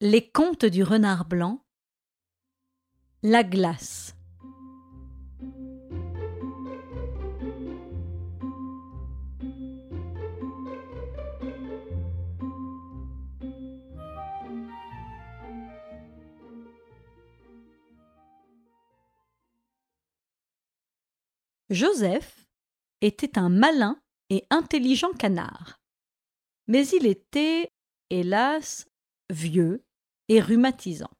Les contes du renard blanc. La glace. Joseph était un malin et intelligent canard. Mais il était, hélas, vieux et rhumatisant.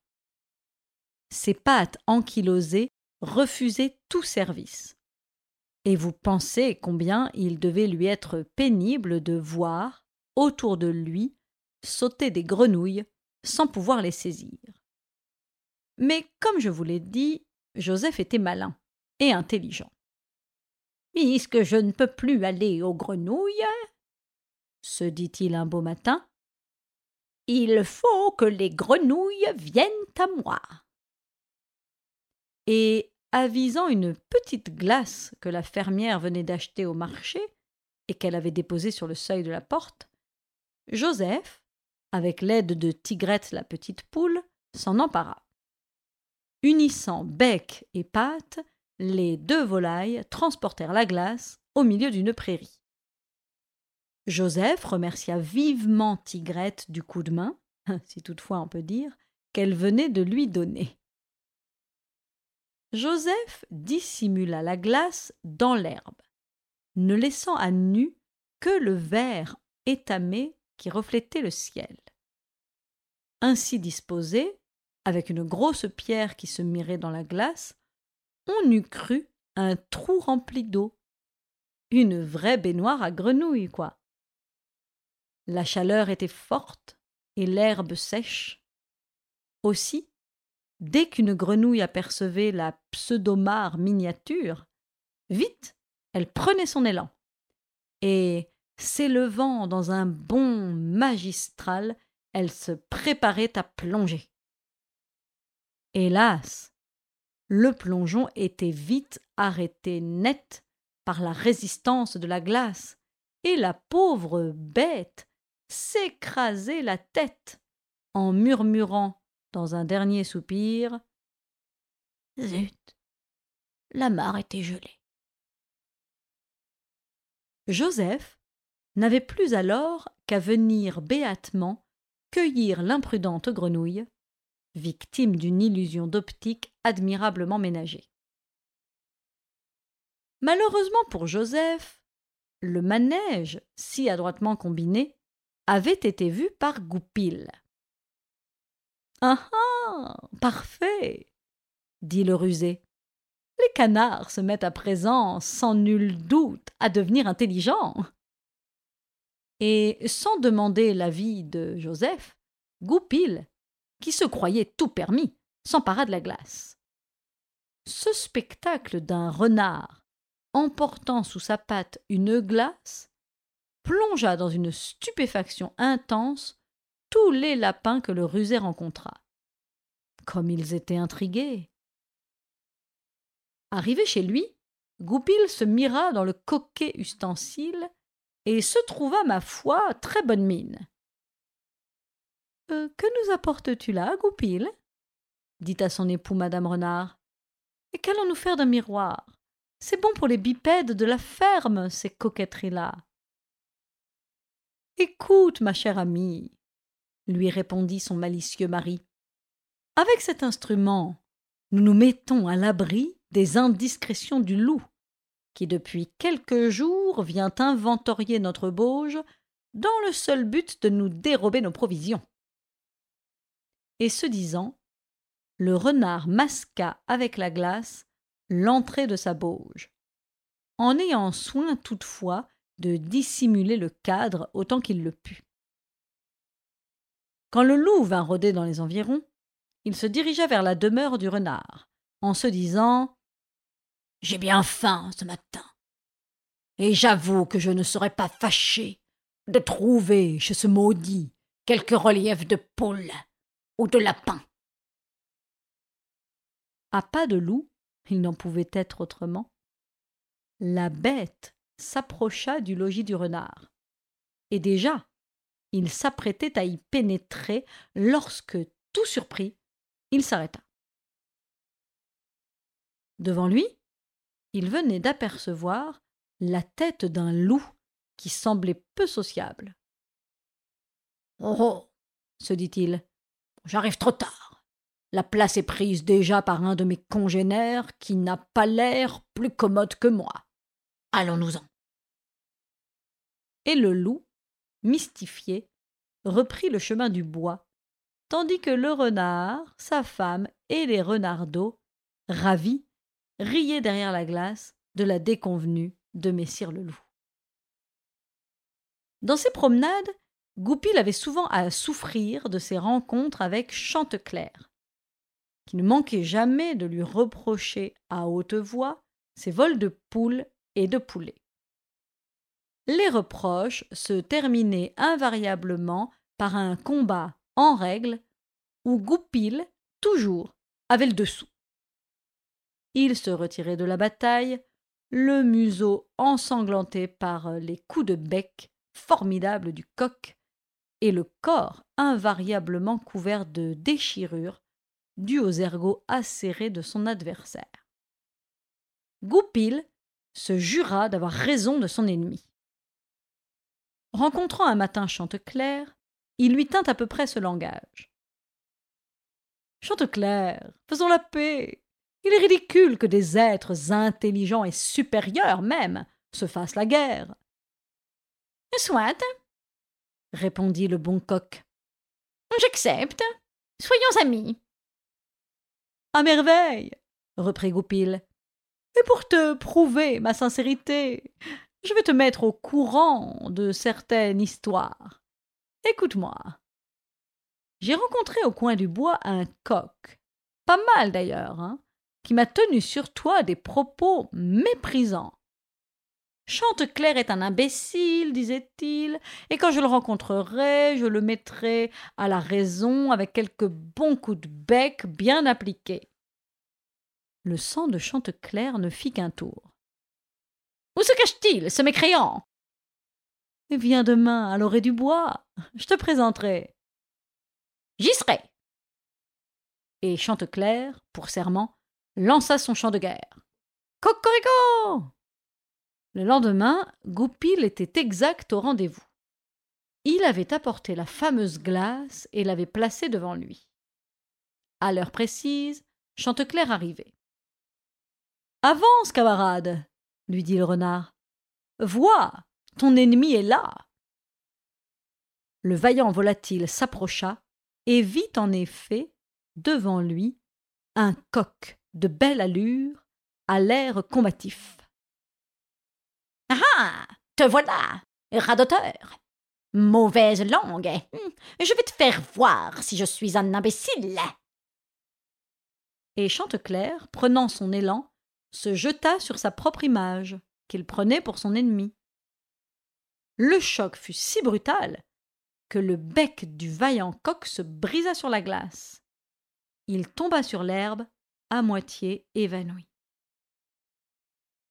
Ses pattes ankylosées refusaient tout service. Et vous pensez combien il devait lui être pénible de voir, autour de lui, sauter des grenouilles sans pouvoir les saisir. Mais comme je vous l'ai dit, Joseph était malin et intelligent. Puisque je ne peux plus aller aux grenouilles, se dit-il un beau matin, il faut que les grenouilles viennent à moi. Et avisant une petite glace que la fermière venait d'acheter au marché et qu'elle avait déposée sur le seuil de la porte, Joseph, avec l'aide de Tigrette la petite poule, s'en empara. Unissant bec et pattes, les deux volailles transportèrent la glace au milieu d'une prairie. Joseph remercia vivement Tigrette du coup de main, si toutefois on peut dire, qu'elle venait de lui donner. Joseph dissimula la glace dans l'herbe, ne laissant à nu que le verre étamé qui reflétait le ciel. Ainsi disposé, avec une grosse pierre qui se mirait dans la glace, on eût cru un trou rempli d'eau. Une vraie baignoire à grenouilles, quoi. La chaleur était forte et l'herbe sèche. Aussi, dès qu'une grenouille apercevait la pseudomare miniature, vite elle prenait son élan. Et, s'élevant dans un bond magistral, elle se préparait à plonger. Hélas, le plongeon était vite arrêté net par la résistance de la glace, et la pauvre bête s'écrasait la tête en murmurant dans un dernier soupir Zut La mare était gelée. Joseph n'avait plus alors qu'à venir béatement cueillir l'imprudente grenouille victime d'une illusion d'optique admirablement ménagée. Malheureusement pour Joseph, le manège, si adroitement combiné, avait été vu par Goupil. Ah ah Parfait dit le rusé. Les canards se mettent à présent, sans nul doute, à devenir intelligents. Et sans demander l'avis de Joseph, Goupil qui se croyait tout permis, s'empara de la glace. Ce spectacle d'un renard emportant sous sa patte une glace plongea dans une stupéfaction intense tous les lapins que le rusé rencontra. Comme ils étaient intrigués. Arrivé chez lui, Goupil se mira dans le coquet ustensile et se trouva, ma foi, très bonne mine. Euh, que nous apportes-tu là, Goupil? dit à son époux madame Renard. Et qu'allons-nous faire d'un miroir? C'est bon pour les bipèdes de la ferme, ces coquetteries-là. Écoute, ma chère amie, lui répondit son malicieux mari. Avec cet instrument, nous nous mettons à l'abri des indiscrétions du loup, qui depuis quelques jours vient inventorier notre bauge dans le seul but de nous dérober nos provisions et ce disant, le renard masqua avec la glace l'entrée de sa bauge, en ayant soin toutefois de dissimuler le cadre autant qu'il le put. Quand le loup vint rôder dans les environs, il se dirigea vers la demeure du renard, en se disant J'ai bien faim ce matin, et j'avoue que je ne serais pas fâché de trouver chez ce maudit quelques reliefs de poule ou de lapin. À pas de loup, il n'en pouvait être autrement, la bête s'approcha du logis du renard. Et déjà, il s'apprêtait à y pénétrer lorsque, tout surpris, il s'arrêta. Devant lui, il venait d'apercevoir la tête d'un loup qui semblait peu sociable. Oh, oh se dit-il, j'arrive trop tard. La place est prise déjà par un de mes congénères qui n'a pas l'air plus commode que moi. Allons-nous-en. Et le loup, mystifié, reprit le chemin du bois, tandis que le renard, sa femme et les renardeaux, ravis, riaient derrière la glace de la déconvenue de Messire le loup. Dans ses promenades, Goupil avait souvent à souffrir de ses rencontres avec Chanteclair, qui ne manquait jamais de lui reprocher à haute voix ses vols de poules et de poulets. Les reproches se terminaient invariablement par un combat en règle où Goupil, toujours, avait le dessous. Il se retirait de la bataille, le museau ensanglanté par les coups de bec formidables du coq, et le corps invariablement couvert de déchirures dues aux ergots acérés de son adversaire. Goupil se jura d'avoir raison de son ennemi. Rencontrant un matin Chanteclair, il lui tint à peu près ce langage. Chanteclair, faisons la paix. Il est ridicule que des êtres intelligents et supérieurs même se fassent la guerre. Soit, répondit le bon coq. J'accepte. Soyons amis. À merveille, reprit Goupil. Et pour te prouver ma sincérité, je vais te mettre au courant de certaines histoires. Écoute-moi. J'ai rencontré au coin du bois un coq, pas mal d'ailleurs, hein, qui m'a tenu sur toi des propos méprisants. Chanteclair est un imbécile, disait-il, et quand je le rencontrerai, je le mettrai à la raison avec quelques bons coups de bec bien appliqués. Le sang de Chanteclair ne fit qu'un tour. Où se cache-t-il, ce mécréant? Viens demain à l'orée du bois, je te présenterai. J'y serai. Et Chanteclair, pour serment, lança son chant de guerre. Cocorico le lendemain, Goupil était exact au rendez-vous. Il avait apporté la fameuse glace et l'avait placée devant lui. À l'heure précise, Chanteclair arrivait. Avance, camarade, lui dit le renard. Vois, ton ennemi est là. Le vaillant volatile s'approcha et vit en effet devant lui un coq de belle allure, à l'air combatif. Ah Te voilà Radoteur Mauvaise langue Je vais te faire voir si je suis un imbécile Et Chanteclair, prenant son élan, se jeta sur sa propre image, qu'il prenait pour son ennemi. Le choc fut si brutal que le bec du vaillant coq se brisa sur la glace. Il tomba sur l'herbe, à moitié évanoui.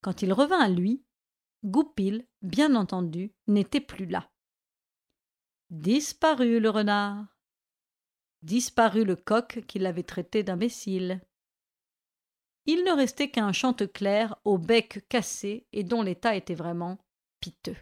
Quand il revint à lui, Goupil, bien entendu, n'était plus là. Disparu le renard. Disparu le coq qui l'avait traité d'imbécile. Il ne restait qu'un chanteclair au bec cassé et dont l'état était vraiment piteux.